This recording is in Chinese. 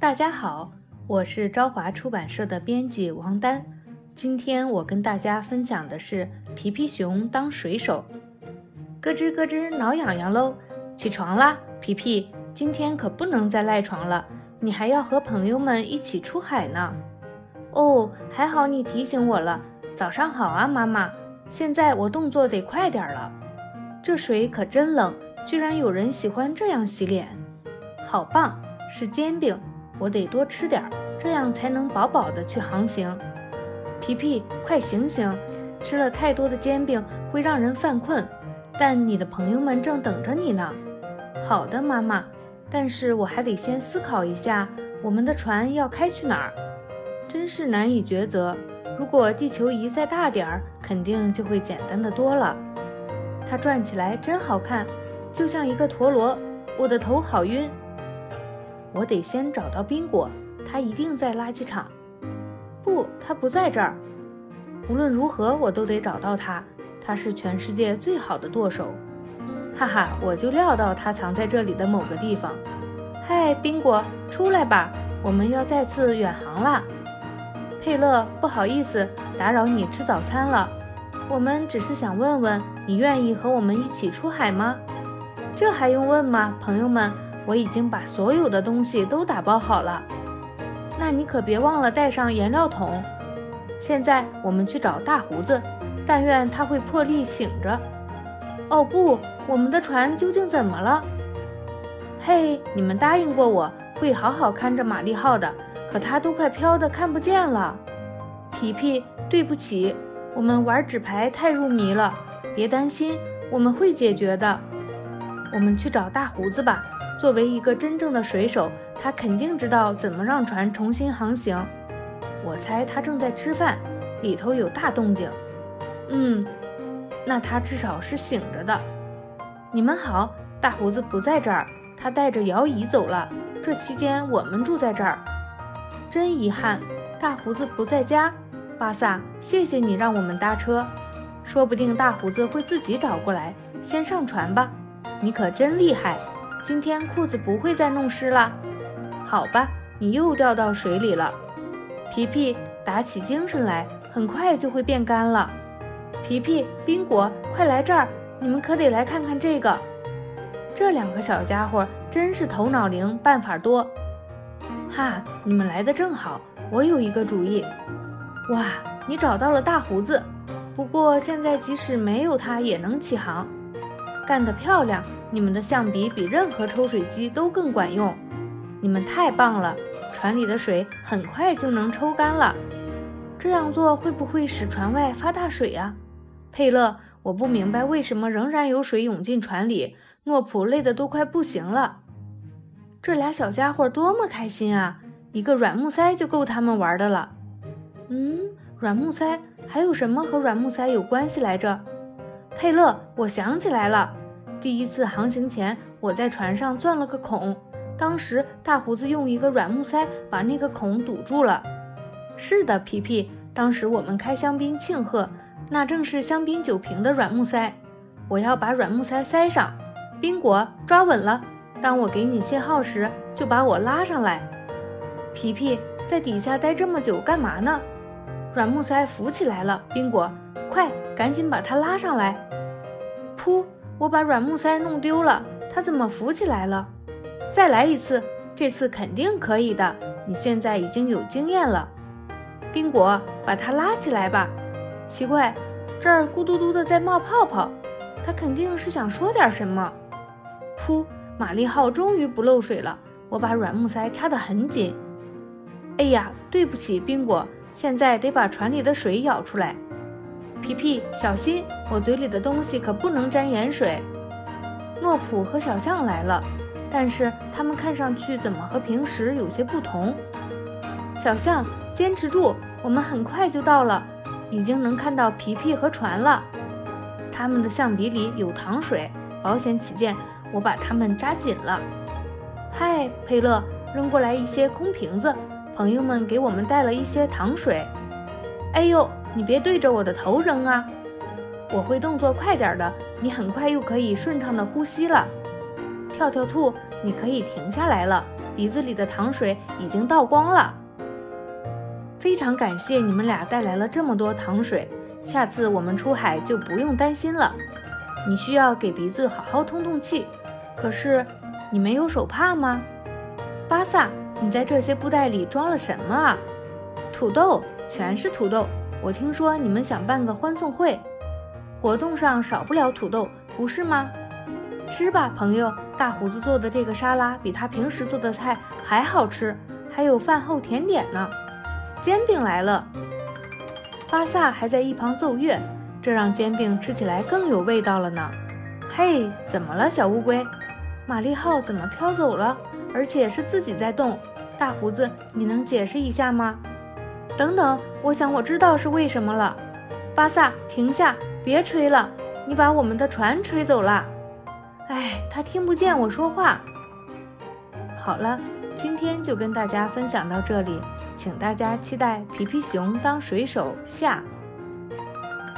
大家好，我是朝华出版社的编辑王丹。今天我跟大家分享的是皮皮熊当水手。咯吱咯吱，挠痒痒喽！起床啦，皮皮，今天可不能再赖床了，你还要和朋友们一起出海呢。哦，还好你提醒我了。早上好啊，妈妈。现在我动作得快点了。这水可真冷，居然有人喜欢这样洗脸。好棒，是煎饼。我得多吃点儿，这样才能饱饱的去航行。皮皮，快醒醒！吃了太多的煎饼会让人犯困，但你的朋友们正等着你呢。好的，妈妈。但是我还得先思考一下，我们的船要开去哪儿？真是难以抉择。如果地球仪再大点儿，肯定就会简单的多了。它转起来真好看，就像一个陀螺。我的头好晕。我得先找到宾果，他一定在垃圾场。不，他不在这儿。无论如何，我都得找到他。他是全世界最好的舵手。哈哈，我就料到他藏在这里的某个地方。嗨，宾果，出来吧，我们要再次远航啦。佩勒，不好意思，打扰你吃早餐了。我们只是想问问，你愿意和我们一起出海吗？这还用问吗，朋友们？我已经把所有的东西都打包好了，那你可别忘了带上颜料桶。现在我们去找大胡子，但愿他会破例醒着。哦不，我们的船究竟怎么了？嘿，你们答应过我会好好看着玛丽号的，可它都快飘得看不见了。皮皮，对不起，我们玩纸牌太入迷了。别担心，我们会解决的。我们去找大胡子吧。作为一个真正的水手，他肯定知道怎么让船重新航行。我猜他正在吃饭，里头有大动静。嗯，那他至少是醒着的。你们好，大胡子不在这儿，他带着摇椅走了。这期间我们住在这儿。真遗憾，大胡子不在家。巴萨，谢谢你让我们搭车，说不定大胡子会自己找过来。先上船吧，你可真厉害。今天裤子不会再弄湿了，好吧？你又掉到水里了，皮皮，打起精神来，很快就会变干了。皮皮，宾果，快来这儿！你们可得来看看这个。这两个小家伙真是头脑灵，办法多。哈，你们来的正好，我有一个主意。哇，你找到了大胡子，不过现在即使没有他也能起航，干得漂亮！你们的象鼻比任何抽水机都更管用，你们太棒了！船里的水很快就能抽干了。这样做会不会使船外发大水啊？佩勒，我不明白为什么仍然有水涌进船里。诺普累得都快不行了。这俩小家伙多么开心啊！一个软木塞就够他们玩的了。嗯，软木塞还有什么和软木塞有关系来着？佩勒，我想起来了。第一次航行前，我在船上钻了个孔，当时大胡子用一个软木塞把那个孔堵住了。是的，皮皮，当时我们开香槟庆贺，那正是香槟酒瓶的软木塞。我要把软木塞塞上。宾果，抓稳了。当我给你信号时，就把我拉上来。皮皮在底下待这么久干嘛呢？软木塞浮起来了。宾果，快，赶紧把它拉上来。噗。我把软木塞弄丢了，它怎么浮起来了？再来一次，这次肯定可以的。你现在已经有经验了。宾果，把它拉起来吧。奇怪，这儿咕嘟嘟的在冒泡泡，它肯定是想说点什么。噗，玛丽号终于不漏水了。我把软木塞插得很紧。哎呀，对不起，宾果，现在得把船里的水舀出来。皮皮，小心！我嘴里的东西可不能沾盐水。诺普和小象来了，但是他们看上去怎么和平时有些不同？小象，坚持住，我们很快就到了，已经能看到皮皮和船了。他们的象鼻里有糖水，保险起见，我把它们扎紧了。嗨，佩勒，扔过来一些空瓶子，朋友们给我们带了一些糖水。哎呦！你别对着我的头扔啊！我会动作快点的，你很快又可以顺畅的呼吸了。跳跳兔，你可以停下来了，鼻子里的糖水已经倒光了。非常感谢你们俩带来了这么多糖水，下次我们出海就不用担心了。你需要给鼻子好好通通气，可是你没有手帕吗？巴萨，你在这些布袋里装了什么啊？土豆，全是土豆。我听说你们想办个欢送会，活动上少不了土豆，不是吗？吃吧，朋友，大胡子做的这个沙拉比他平时做的菜还好吃，还有饭后甜点呢。煎饼来了，巴萨还在一旁奏乐。这让煎饼吃起来更有味道了呢。嘿，怎么了，小乌龟？玛丽号怎么飘走了？而且是自己在动。大胡子，你能解释一下吗？等等，我想我知道是为什么了。巴萨，停下，别吹了，你把我们的船吹走了。哎，他听不见我说话。好了，今天就跟大家分享到这里，请大家期待《皮皮熊当水手》下。